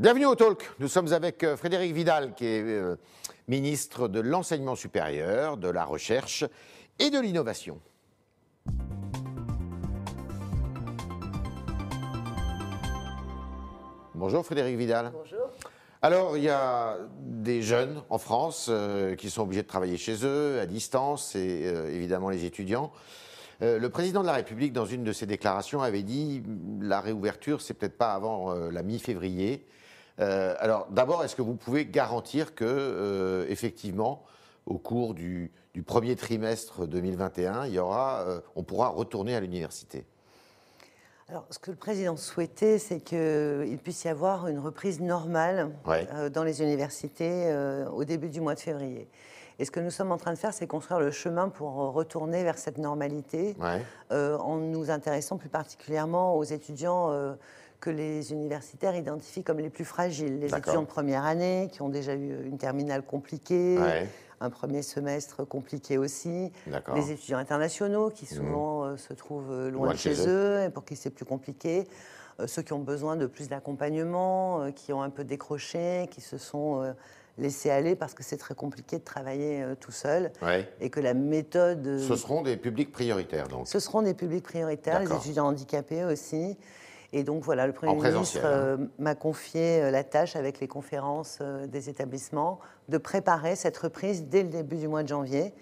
Bienvenue au Talk. Nous sommes avec euh, Frédéric Vidal, qui est euh, ministre de l'Enseignement supérieur, de la Recherche et de l'Innovation. Bonjour Frédéric Vidal. Bonjour. Alors, il y a des jeunes en France euh, qui sont obligés de travailler chez eux, à distance, et euh, évidemment les étudiants. Euh, le président de la République, dans une de ses déclarations, avait dit la réouverture, c'est peut-être pas avant euh, la mi-février. Euh, alors, d'abord, est-ce que vous pouvez garantir que, euh, effectivement, au cours du, du premier trimestre 2021, il y aura, euh, on pourra retourner à l'université? Alors, ce que le président souhaitait, c'est qu'il puisse y avoir une reprise normale Ouais. dans les universités au début du mois de février. Et ce que nous sommes en train de faire, c'est construire le chemin pour retourner vers cette normalité, Ouais. euh, en nous intéressant plus particulièrement aux étudiants euh, que les universitaires identifient comme les plus fragiles. Les étudiants de première année, qui ont déjà eu une terminale compliquée, Ouais. un premier semestre compliqué aussi, les étudiants internationaux qui souvent euh, se trouvent euh, loin, de chez, eux. et pour qui c'est plus compliqué, Euh, ceux qui ont besoin de plus d'accompagnement, euh, qui ont un peu décroché, qui se sont euh, laissés aller parce que c'est très compliqué de travailler euh, tout seul Ouais. et que la méthode... euh, Ce seront des publics prioritaires, donc. ce seront des publics prioritaires, les étudiants handicapés aussi. Et donc voilà, le Premier En ministre hein. euh, m'a confié euh, la tâche avec les conférences euh, des établissements de préparer cette reprise dès le début du mois de janvier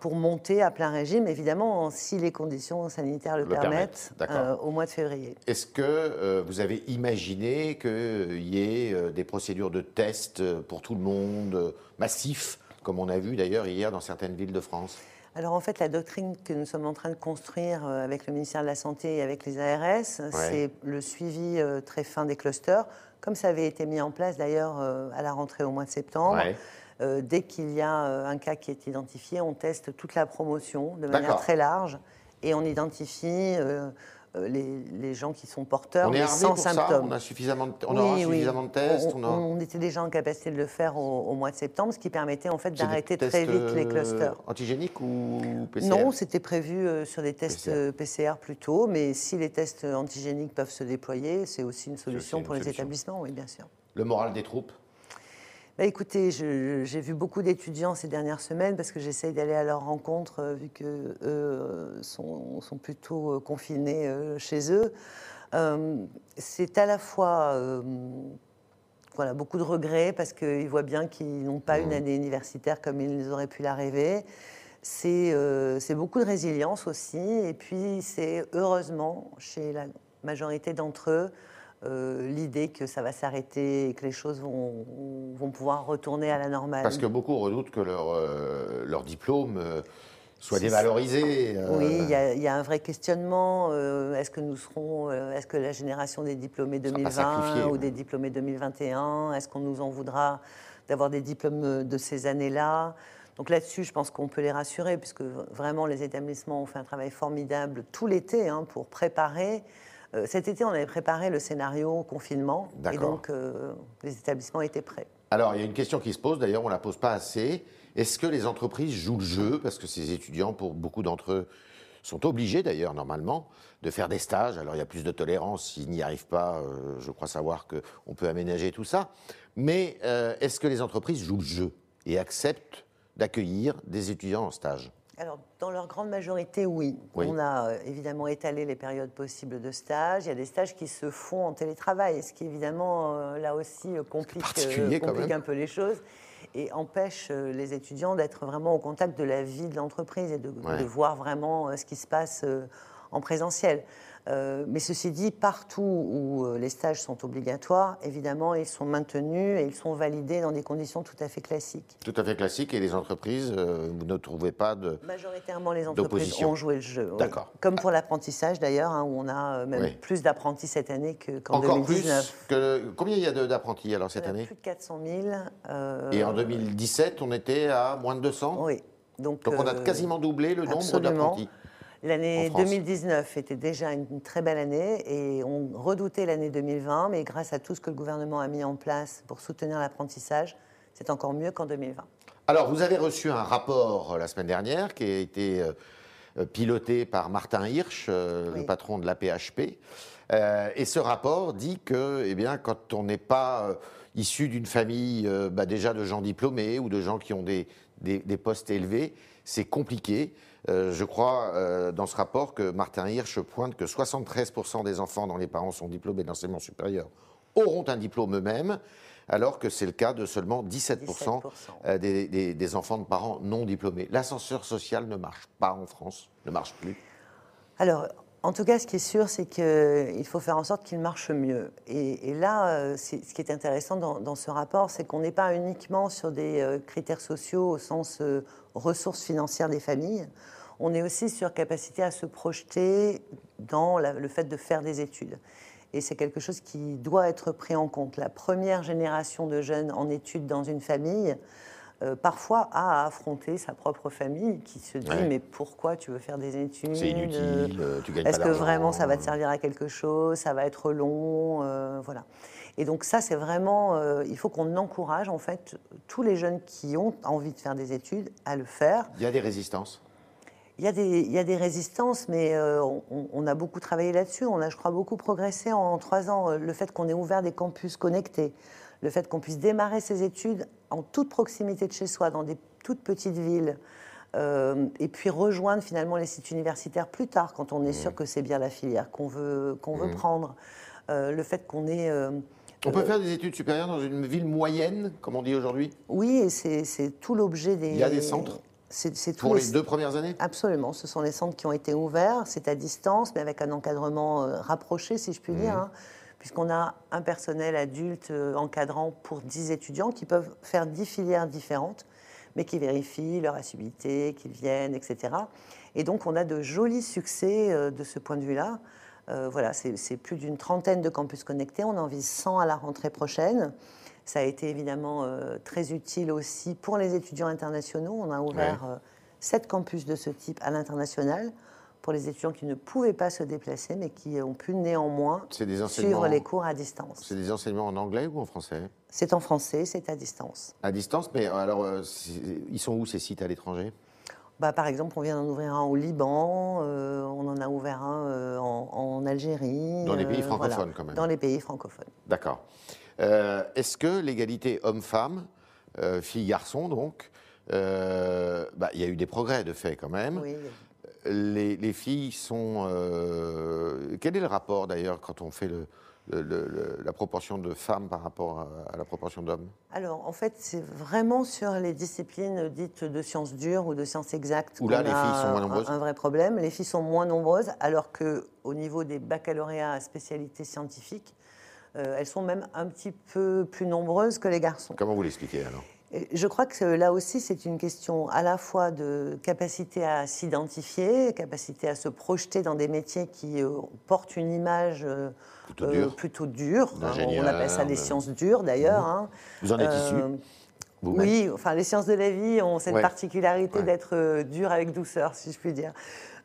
pour monter à plein régime, évidemment, si les conditions sanitaires le, Le permettent, euh, au mois de février. Est-ce que vous avez imaginé qu'il y ait des procédures de tests euh, pour tout le monde, massifs, comme on a vu d'ailleurs hier dans certaines villes de France? Alors en fait, la doctrine que nous sommes en train de construire euh, avec le ministère de la Santé et avec les ARS, c'est le suivi euh, très fin des clusters, comme ça avait été mis en place d'ailleurs euh, à la rentrée au mois de septembre. Ouais. Euh, dès qu'il y a euh, un cas qui est identifié, on teste toute la promotion de manière très large et on identifie euh, les, les gens qui sont porteurs On est sans pour ça symptômes. On, a suffisamment de, on Oui, aura oui. suffisamment de tests On, on a- on était déjà en capacité de le faire au, au mois de septembre, ce qui permettait en fait d'arrêter très vite les euh, clusters. Antigéniques ou PCR Non, c'était prévu euh, sur des tests PCR. euh, PCR plutôt, mais si les tests antigéniques peuvent se déployer, c'est aussi une solution une pour les solution. établissements, oui, bien sûr. Le moral des troupes écoutez, je- j'ai vu beaucoup d'étudiants ces dernières semaines parce que j'essaye d'aller à leur rencontre euh, vu que eux sont, sont plutôt euh, confinés euh, chez eux. Euh, c'est à la fois euh, voilà, beaucoup de regrets parce qu'ils voient bien qu'ils n'ont pas une année universitaire comme ils auraient pu la rêver. Euh, c'est beaucoup de résilience aussi. Et puis, c'est heureusement, chez la majorité d'entre eux, euh, l'idée que ça va s'arrêter et que les choses vont, vont pouvoir retourner à la normale. Parce que beaucoup redoutent que leur, euh, leur diplôme euh, soit dévalorisé. euh, Oui, il y, a- il y a un vrai questionnement. est-ce que nous serons, est-ce que la génération des diplômés sera pas 2020 sacrifiée, ou des diplômés 2021, est-ce qu'on nous en voudra d'avoir des diplômes de ces années-là? Donc là-dessus, je pense qu'on peut les rassurer, puisque vraiment les établissements ont fait un travail formidable tout l'été hein, pour préparer. Euh, cet été, on avait préparé le scénario confinement, et donc euh, les établissements étaient prêts. Alors, il y a une question qui se pose, d'ailleurs, on ne la pose pas assez. Est-ce que les entreprises jouent le jeu? Parce que ces étudiants, pour beaucoup d'entre eux, sont obligés, d'ailleurs, normalement, de faire des stages. Alors, il y a plus de tolérance. S'ils n'y arrivent pas, euh, je crois savoir qu'on peut aménager tout ça. Mais euh, est-ce que les entreprises jouent le jeu et acceptent d'accueillir des étudiants en stage? Alors, dans leur grande majorité, oui. Oui. On a euh, évidemment étalé les périodes possibles de stage. Il y a des stages qui se font en télétravail, ce qui évidemment, euh, là aussi, euh, complique, un peu les choses et empêche les étudiants d'être vraiment au contact de la vie de l'entreprise et de, Ouais. de voir vraiment ce qui se passe en présentiel. Euh, mais ceci dit, partout où euh, les stages sont obligatoires, évidemment, ils sont maintenus et ils sont validés dans des conditions tout à fait classiques. Tout à fait classique. Et les entreprises, euh, vous ne trouvez pas de... Majoritairement, les entreprises ont joué le jeu. oui. D'accord. Comme pour l'apprentissage d'ailleurs, hein, où on a euh, même Oui. plus d'apprentis cette année que- qu'en Encore 2019. plus que... Combien il y a d'apprentis, alors, cette On a année Plus de 400 000. euh, Et en 2017, on était à moins de 200 Oui. Donc, Donc, on a euh, quasiment doublé le nombre d'apprentis. L'année en France. 2019 était déjà une très belle année et on redoutait l'année 2020, mais grâce à tout ce que le gouvernement a mis en place pour soutenir l'apprentissage, c'est encore mieux qu'en 2020. Alors, vous avez reçu un rapport euh, la semaine dernière qui a été euh, euh, piloté par Martin Hirsch, le patron de la PHP. et ce rapport dit que, eh bien, quand on n'est pas issu d'une famille bah, déjà de gens diplômés ou de gens qui ont des, des postes élevés, c'est compliqué. Euh, je crois euh, dans ce rapport que Martin Hirsch pointe que 73% des enfants dont les parents sont diplômés d'enseignement supérieur auront un diplôme eux-mêmes, alors que c'est le cas de seulement 17%, euh, des, enfants de parents non diplômés. L'ascenseur social ne marche pas en France, ne marche plus. Alors, en tout cas, ce qui est sûr, c'est qu'il faut faire en sorte qu'il marche mieux. Et, là, ce qui est intéressant dans, ce rapport, c'est qu'on n'est pas uniquement sur des critères sociaux au sens ressources financières des familles, on est aussi sur capacité à se projeter dans le fait de faire des études. Et c'est quelque chose qui doit être pris en compte. La première génération de jeunes en études dans une famille, euh, parfois à affronter sa propre famille qui se dit mais pourquoi tu veux faire des études? C'est inutile, euh, tu gagnes Est-ce que vraiment ça va te servir à quelque chose? Ça va être long, euh, voilà. Et donc ça, c'est vraiment, il faut qu'on encourage en fait tous les jeunes qui ont envie de faire des études à le faire. Il y a des résistances? Il y, a des, il y a des résistances, mais on, a beaucoup travaillé là-dessus. On a, je crois, beaucoup progressé en, trois ans. Le fait qu'on ait ouvert des campus connectés, le fait qu'on puisse démarrer ses études en toute proximité de chez soi, dans des toutes petites villes, et puis rejoindre finalement les sites universitaires plus tard, quand on est mmh. sûr que c'est bien la filière qu'on veut, qu'on veut mmh. prendre. le fait qu'on ait on peut faire des études supérieures dans une ville moyenne, comme on dit aujourd'hui? Oui, et c'est tout l'objet des. Il y a des centres c'est Pour les, deux premières années? Absolument. Ce sont les centres qui ont été ouverts. C'est à distance, mais avec un encadrement euh, rapproché, si je puis dire, mmh. hein, puisqu'on a un personnel adulte euh, encadrant pour 10 étudiants qui peuvent faire 10 filières différentes, mais qui vérifient leur assiduité, qu'ils viennent, etc. Et donc, on a de jolis succès euh, de ce point de vue-là. Euh, voilà, c'est plus d'une trentaine de campus connectés. On en vise 100 à la rentrée prochaine. Ça a été évidemment euh, très utile aussi pour les étudiants internationaux. On a ouvert euh, sept campus de ce type à l'international pour les étudiants qui ne pouvaient pas se déplacer, mais qui ont pu néanmoins suivre les cours à distance. C'est des enseignements en anglais ou en français? C'est en français, c'est à distance. À distance, mais alors, ils sont où ces sites à l'étranger? Bah, par exemple, on vient d'en ouvrir un au Liban, euh, on en a ouvert un euh, en, Algérie. Dans les pays euh, francophones, quand même. Dans les pays francophones. D'accord. Est-ce que l'égalité homme-femme, fille-garçon, donc, bah, il y a eu des progrès de fait quand même. Oui. Les, les, filles sont. quel est le rapport d'ailleurs quand on fait le, la proportion de femmes par rapport à, la proportion d'hommes? Alors, en fait, c'est vraiment sur les disciplines dites de sciences dures ou de sciences exactes où là, les filles sont moins nombreuses. Un, vrai problème. Les filles sont moins nombreuses, alors que au niveau des baccalauréats à spécialité scientifique, euh, elles sont même un petit peu plus nombreuses que les garçons. Comment vous l'expliquez alors? Je crois que là aussi, c'est une question à la fois de capacité à s'identifier, capacité à se projeter dans des métiers qui euh, portent une image euh, plutôt dure. on appelle ça les sciences dures d'ailleurs. Hein. Vous en êtes issu Oui, enfin les sciences de la vie ont cette particularité d'être dures avec douceur, si je puis dire.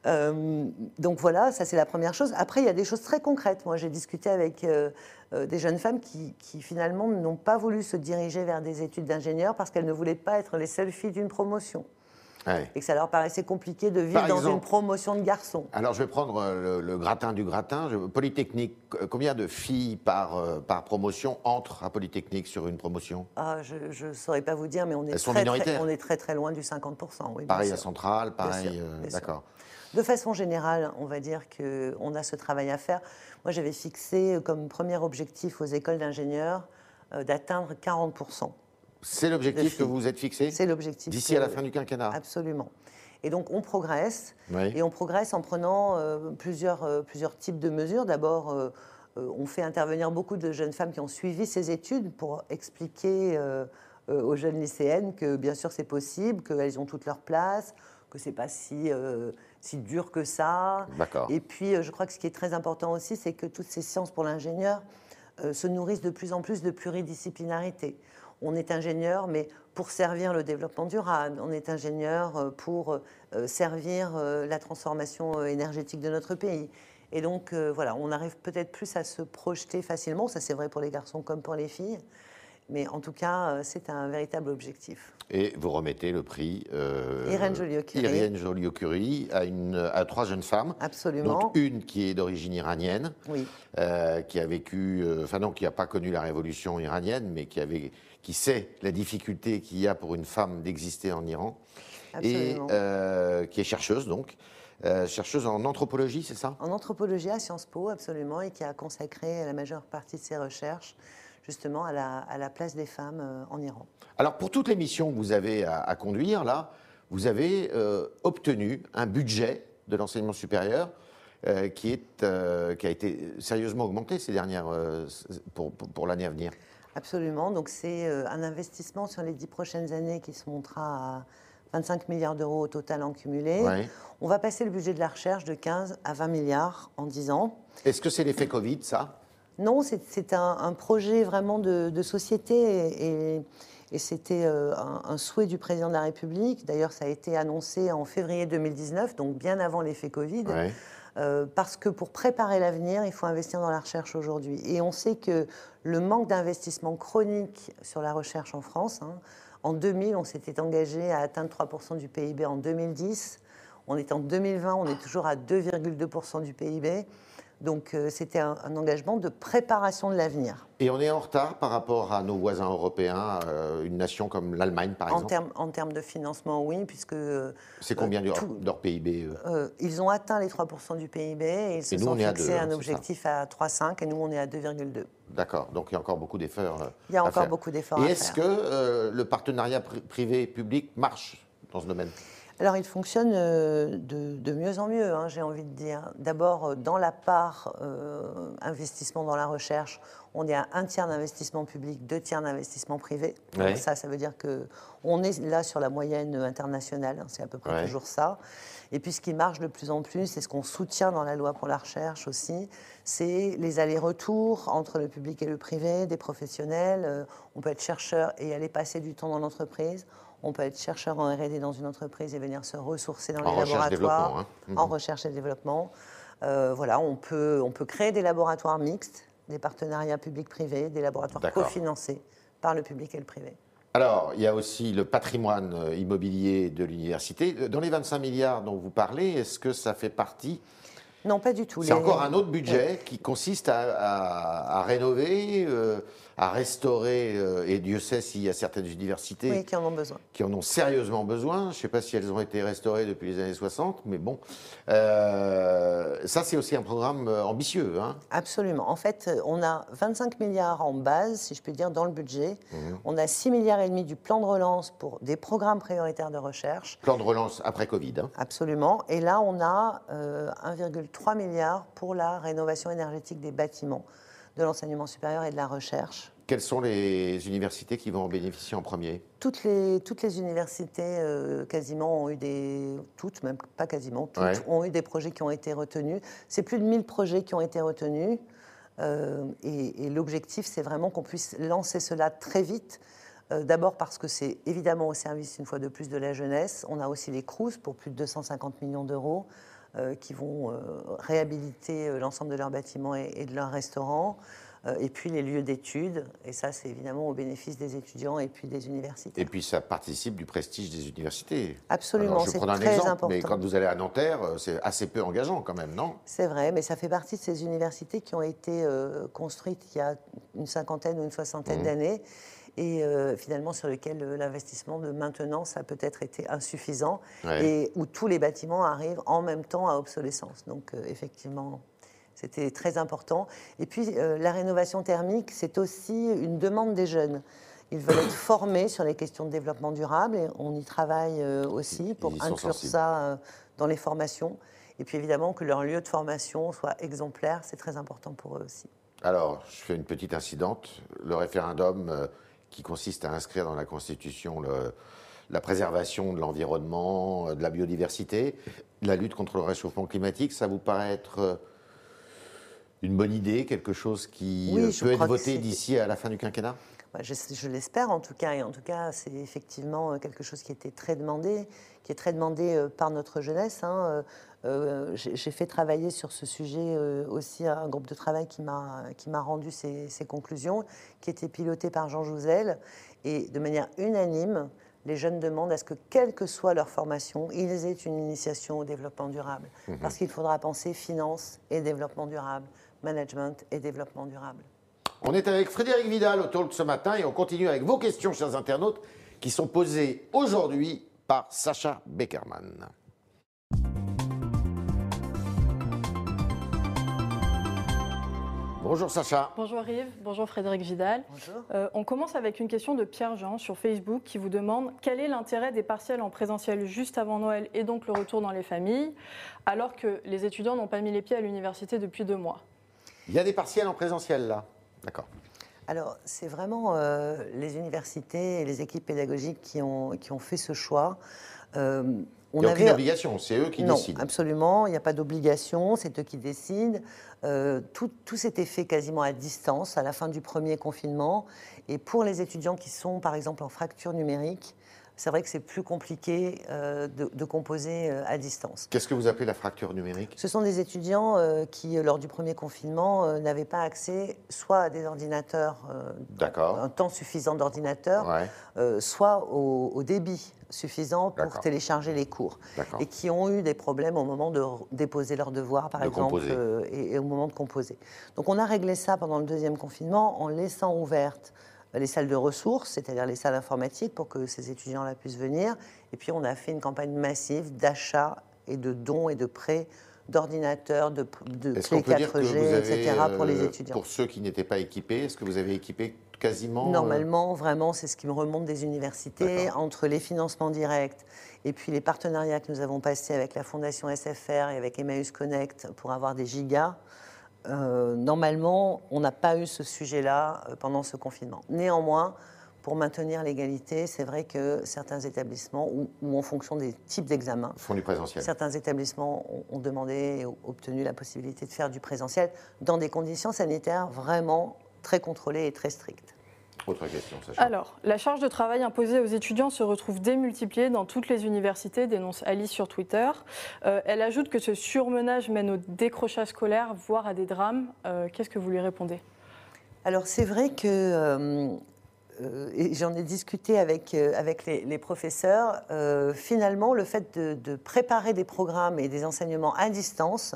Donc voilà, ça c'est la première chose. Après, il y a des choses très concrètes. Moi, j'ai discuté avec euh, des jeunes femmes qui, finalement n'ont pas voulu se diriger vers des études d'ingénieur parce qu'elles ne voulaient pas être les seules filles d'une promotion. Et que ça leur paraissait compliqué de vivre dans une promotion de garçons. Alors je vais prendre euh, le, gratin du gratin. Polytechnique, combien de filles par, euh, par promotion entrent à Polytechnique sur une promotion? Ah, Je ne saurais pas vous dire, mais on est, très, très, on est très très loin du 50%. Oui, pareil à Centrale, pareil, d'accord. De façon générale, on va dire qu'on a ce travail à faire. Moi, j'avais fixé comme premier objectif aux écoles d'ingénieurs euh, d'atteindre 40%. C'est l'objectif que vous vous êtes fixé C'est l'objectif. D'ici à la fin du quinquennat Absolument. Et donc, on progresse. Et on progresse en prenant euh, plusieurs, euh, plusieurs types de mesures. D'abord, on fait intervenir beaucoup de jeunes femmes qui ont suivi ces études pour expliquer aux jeunes lycéennes que, bien sûr, c'est possible, qu'elles ont toute leur place, que c'est pas si si dur que ça. Et puis, euh, je crois que ce qui est très important aussi, c'est que toutes ces sciences pour l'ingénieur euh, se nourrissent de plus en plus de pluridisciplinarité. On est ingénieur, mais pour servir le développement durable. On est ingénieur euh, pour servir la transformation énergétique de notre pays. Et donc, voilà, on arrive peut-être plus à se projeter facilement. Ça, c'est vrai pour les garçons comme pour les filles. Mais en tout cas, c'est un véritable objectif. Et vous remettez le prix euh, Irène Joliot-Curie Irène Joliot-Curie à, à trois jeunes femmes. Absolument. Donc une qui est d'origine iranienne, oui. euh, qui a vécu, euh, enfin non, qui n'a pas connu la révolution iranienne, mais qui, avait, qui sait la difficulté qu'il y a pour une femme d'exister en Iran. Absolument. Et euh, qui est chercheuse donc. Euh, chercheuse en anthropologie, c'est ça? En anthropologie à Sciences Po, absolument, et qui a consacré la majeure partie de ses recherches justement à la, place des femmes euh, en Iran. Alors pour toutes les missions que vous avez à, conduire, là, vous avez euh, obtenu un budget de l'enseignement supérieur euh, qui, est, qui a été sérieusement augmenté ces dernières, pour, pour, l'année à venir. Absolument. Donc c'est un investissement sur les dix prochaines années qui se montera à 25 milliards d'euros au total en cumulé. On va passer le budget de la recherche de 15 à 20 milliards en 10 ans. Est-ce que c'est l'effet Covid, ça? Non, c'est un, projet vraiment de, société et, c'était euh, un, souhait du président de la République. D'ailleurs, ça a été annoncé en février 2019, donc bien avant l'effet Covid. Euh, parce que pour préparer l'avenir, il faut investir dans la recherche aujourd'hui. Et on sait que le manque d'investissement chronique sur la recherche en France, hein, en 2000, on s'était engagé à atteindre 3% du PIB en 2010. On est en 2020, on est toujours à 2,2% du PIB. Donc euh, c'était un, engagement de préparation de l'avenir. Et on est en retard par rapport à nos voisins européens, euh, une nation comme l'Allemagne par exemple En termes de financement, oui, puisque... Euh, C'est combien de leur PIB Ils ont atteint les 3% du PIB et ils se sont fixés un objectif à 3,5 et nous on est à 2,2. D'accord, donc il y a encore beaucoup d'efforts. Il y a encore beaucoup d'efforts. Et est-ce que le partenariat privé-public marche dans ce domaine? Alors, il fonctionne euh, de, mieux en mieux, hein, j'ai envie de dire. D'abord, euh, dans la part euh, investissement dans la recherche, on est à un tiers d'investissement public, deux tiers d'investissement privé. Ça, ça veut dire qu'on est là sur la moyenne internationale, hein, c'est à peu près toujours ça. Et puis, ce qui marche de plus en plus, c'est ce qu'on soutient dans la loi pour la recherche aussi, c'est les allers-retours entre le public et le privé, des professionnels. on peut être chercheur et aller passer du temps dans l'entreprise on peut être chercheur en R&D dans une entreprise et venir se ressourcer dans les laboratoires hein. en recherche et développement. Euh, voilà, on peut, on peut créer des laboratoires mixtes, des partenariats publics-privés, des laboratoires cofinancés par le public et le privé. Alors, il y a aussi le patrimoine euh, immobilier de l'université. Euh, dans les 25 milliards dont vous parlez, est-ce que ça fait partie? Non, pas du tout. C'est encore un autre budget qui consiste à, rénover, à restaurer, euh, et Dieu sait s'il y a certaines universités qui en ont besoin. Qui en ont sérieusement besoin. Je ne sais pas si elles ont été restaurées depuis les années 60, mais bon. Euh, ça, c'est aussi un programme euh, ambitieux. Hein. Absolument. En fait, on a 25 milliards en base, si je puis dire, dans le budget. Mhm. On a 6 milliards et demi du plan de relance pour des programmes prioritaires de recherche. Plan de relance après Covid. Hein. Absolument. Et là, on a 1,3 milliard pour la rénovation énergétique des bâtiments de l'enseignement supérieur et de la recherche. Quelles sont les universités qui vont en bénéficier en premier? Toutes les, toutes les universités, euh, quasiment, ont eu des. Toutes, même pas quasiment, toutes, ont eu des projets qui ont été retenus. C'est plus de 1000 projets qui ont été retenus. Euh, et, l'objectif, c'est vraiment qu'on puisse lancer cela très vite. Euh, d'abord parce que c'est évidemment au service, une fois de plus, de la jeunesse. On a aussi les CRUS pour plus de 250 millions d'euros. Euh, qui vont euh, réhabiliter euh, l'ensemble de leurs bâtiments et, de leurs restaurants et puis les lieux d'études. Et ça, c'est évidemment au bénéfice des étudiants et puis des universités. Et puis ça participe du prestige des universités. Absolument, c'est très exemple, important. Mais quand vous allez à Nanterre, c'est assez peu engageant quand même, non? C'est vrai, mais ça fait partie de ces universités qui ont été construites il y a une cinquantaine ou une soixantaine mmh. d'années et euh, finalement sur lequel euh, l'investissement de maintenance a peut-être été insuffisant et où tous les bâtiments arrivent en même temps à obsolescence. Donc euh, effectivement, c'était très important. Et puis la rénovation thermique, c'est aussi une demande des jeunes. Ils veulent être formés sur les questions de développement durable et on y travaille aussi pour inclure ça dans les formations. Et puis évidemment que leur lieu de formation soit exemplaire, c'est très important pour eux aussi. Alors, je fais une petite incidente. Le référendum qui consiste à inscrire dans la Constitution la préservation de l'environnement, de la biodiversité, la lutte contre le réchauffement climatique, ça vous paraît être une bonne idée, quelque chose qui euh, peut être voté d'ici à la fin du quinquennat? Bah, je, l'espère en tout cas, et en tout cas, c'est effectivement euh, quelque chose qui était très demandé, qui est très demandé euh, par notre jeunesse. Hein. J'ai fait travailler sur ce sujet aussi un groupe de travail qui m'a rendu ses, conclusions, qui était piloté par Jean Jouzel, et de manière unanime, les jeunes demandent à ce que, quelle que soit leur formation, ils aient une initiation au développement durable. Mhm. Parce qu'il faudra penser finance et développement durable, management et développement durable. On est avec Frédéric Vidal autour de ce matin et on continue avec vos questions, chers internautes, qui sont posées aujourd'hui par Sacha Beckerman. Bonjour Sacha. Bonjour Yves, bonjour Frédéric Vidal. Bonjour. Euh, on commence avec une question de Pierre-Jean sur Facebook qui vous demande quel est l'intérêt des partiels en présentiel juste avant Noël et donc le retour dans les familles, alors que les étudiants n'ont pas mis les pieds à l'université depuis deux mois? Il y a des partiels en présentiel là D'accord. Alors, c'est vraiment euh, les universités et les équipes pédagogiques qui ont, qui ont fait ce choix. Euh, il n'y a aucune obligation, c'est eux qui non, décident. Absolument, il n'y a pas d'obligation, c'est eux qui décident. Euh, tout, tout s'était fait quasiment à distance à la fin du premier confinement. Et pour les étudiants qui sont, par exemple, en fracture numérique, c'est vrai que c'est plus compliqué euh, de, composer euh, à distance. Qu'est-ce que vous appelez la fracture numérique? Ce sont des étudiants qui, lors du premier confinement, n'avaient pas accès soit à des ordinateurs, un temps suffisant d'ordinateurs, soit au, débit suffisant pour télécharger les cours. Et qui ont eu des problèmes au moment de déposer leurs devoirs, par exemple, euh, et, au moment de composer. Donc on a réglé ça pendant le deuxième confinement en laissant ouvertes les salles de ressources, c'est-à-dire les salles informatiques, pour que ces étudiants-là puissent venir. Et puis on a fait une campagne massive d'achat et de dons et de prêts d'ordinateurs, de, de clés 4G, etc. pour les euh, étudiants. Pour ceux qui n'étaient pas équipés, est-ce que vous avez équipé quasiment euh, Normalement, vraiment, c'est ce qui me remonte des universités, entre les financements directs et puis les partenariats que nous avons passés avec la Fondation SFR et avec Emmaüs Connect pour avoir des gigas. Euh, normalement, on n'a pas eu ce sujet-là pendant ce confinement. Néanmoins, pour maintenir l'égalité, c'est vrai que certains établissements, ou, en fonction des types d'examens, font du présentiel. Certains établissements ont, demandé et obtenu la possibilité de faire du présentiel dans des conditions sanitaires vraiment très contrôlées et très strictes. Autre question, Sacha. Alors, la charge de travail imposée aux étudiants se retrouve démultipliée dans toutes les universités, dénonce Alice sur Twitter. Euh, elle ajoute que ce surmenage mène au décrochage scolaire, voire à des drames. Euh, qu'est-ce que vous lui répondez? Alors c'est vrai que euh, euh, et j'en ai discuté avec, euh, avec les, professeurs, euh, finalement, le fait de, préparer des programmes et des enseignements à distance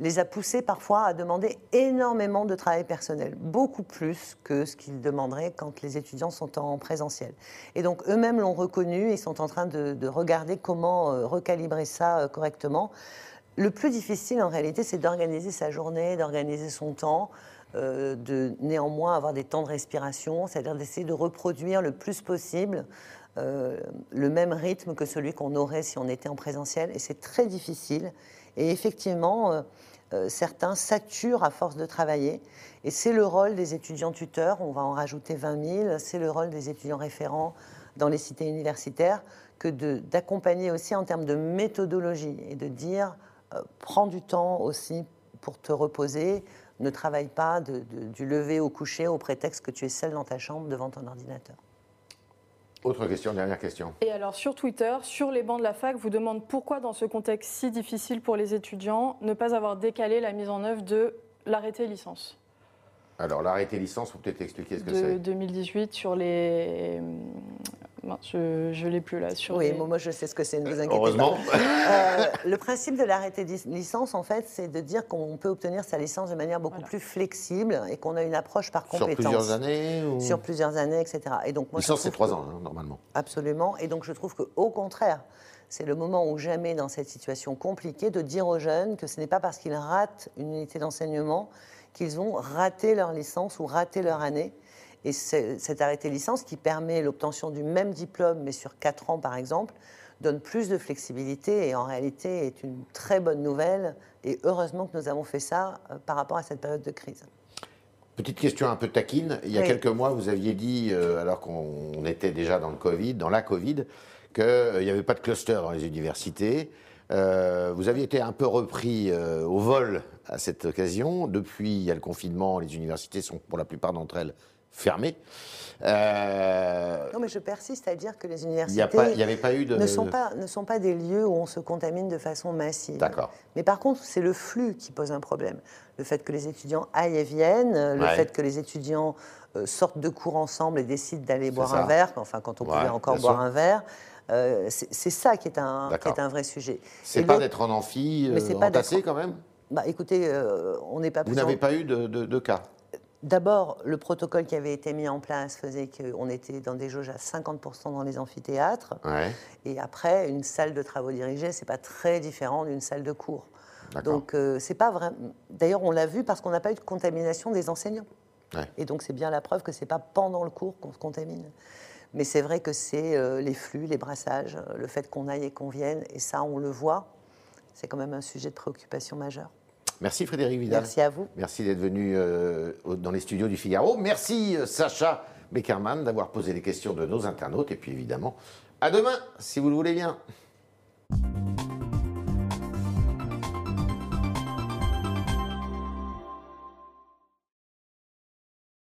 les a poussés parfois à demander énormément de travail personnel, beaucoup plus que ce qu'ils demanderaient quand les étudiants sont en présentiel. Et donc eux-mêmes l'ont reconnu, ils sont en train de, de regarder comment recalibrer ça correctement. Le plus difficile en réalité, c'est d'organiser sa journée, d'organiser son temps. Euh, de néanmoins avoir des temps de respiration, c'est-à-dire d'essayer de reproduire le plus possible euh, le même rythme que celui qu'on aurait si on était en présentiel. Et c'est très difficile. Et effectivement, euh, certains saturent à force de travailler. Et c'est le rôle des étudiants tuteurs, on va en rajouter 20 000, c'est le rôle des étudiants référents dans les cités universitaires que d'accompagner aussi en termes de méthodologie et de dire prends du temps aussi pour te reposer, ne travaille pas du lever au coucher au prétexte que tu es seul dans ta chambre devant ton ordinateur. Autre question, dernière question. Et alors sur Twitter, sur les bancs de la fac, vous demande pourquoi dans ce contexte si difficile pour les étudiants, ne pas avoir décalé la mise en œuvre de l'arrêté licence alors, l'arrêté licence, vous peut-être expliquer ce que c'est. De 2018 sur les. Je ne l'ai plus là. Sur oui, moi je sais ce que c'est, ne vous inquiétez Heureusement. pas. Euh, le principe de l'arrêté de licence, en fait, c'est de dire qu'on peut obtenir sa licence de manière beaucoup plus flexible et qu'on a une approche par compétence. Sur plusieurs années Sur plusieurs années, etc. Et donc, moi, licence, c'est trois ans, hein, normalement. Absolument. Et donc, je trouve qu'au contraire, c'est le moment où jamais, dans cette situation compliquée, de dire aux jeunes que ce n'est pas parce qu'ils ratent une unité d'enseignement qu'ils ont raté leur licence ou raté leur année. Et cet arrêté licence qui permet l'obtention du même diplôme, mais sur 4 ans par exemple, donne plus de flexibilité et en réalité est une très bonne nouvelle. Et heureusement que nous avons fait ça euh, par rapport à cette période de crise. Petite question un peu taquine. Il y a quelques mois, vous aviez dit, euh, alors qu'on était déjà dans le Covid, dans la Covid, qu'il n'y avait pas de cluster dans les universités. vous aviez été un peu repris au vol à cette occasion. Depuis, il y a le confinement, les universités sont pour la plupart d'entre elles fermées. Euh, non, mais je persiste à dire que les universités avait pas eu de... ne, sont pas, ne sont pas des lieux où on se contamine de façon massive. D'accord. Mais par contre, c'est le flux qui pose un problème. Le fait que les étudiants aillent et viennent, le fait que les étudiants euh, sortent de cours ensemble et décident d'aller boire un verre, enfin quand on pouvait encore boire un verre. Euh, c'est ça qui est, un, qui est un vrai sujet. C'est pas d'être en amphi, euh, entassé quand même? Bah, Écoutez, on n'est pas... Vous n'avez pas eu de, de cas? D'abord, le protocole qui avait été mis en place faisait qu'on était dans des jauges à 50% dans les amphithéâtres. Et après, une salle de travaux dirigés, c'est pas très différent d'une salle de cours. Donc, euh, c'est pas vrai. D'ailleurs, on l'a vu parce qu'on n'a pas eu de contamination des enseignants. Et donc, c'est bien la preuve que c'est pas pendant le cours qu'on se contamine. Mais c'est vrai que c'est euh, les flux, les brassages, le fait qu'on aille et qu'on vienne, et ça, on le voit, c'est quand même un sujet de préoccupation majeur. Merci Frédéric Vidal. Merci à vous. Merci d'être venu euh, dans les studios du Figaro. Merci euh, Sacha Beckerman d'avoir posé les questions de nos internautes. Et puis évidemment, à demain, si vous le voulez bien.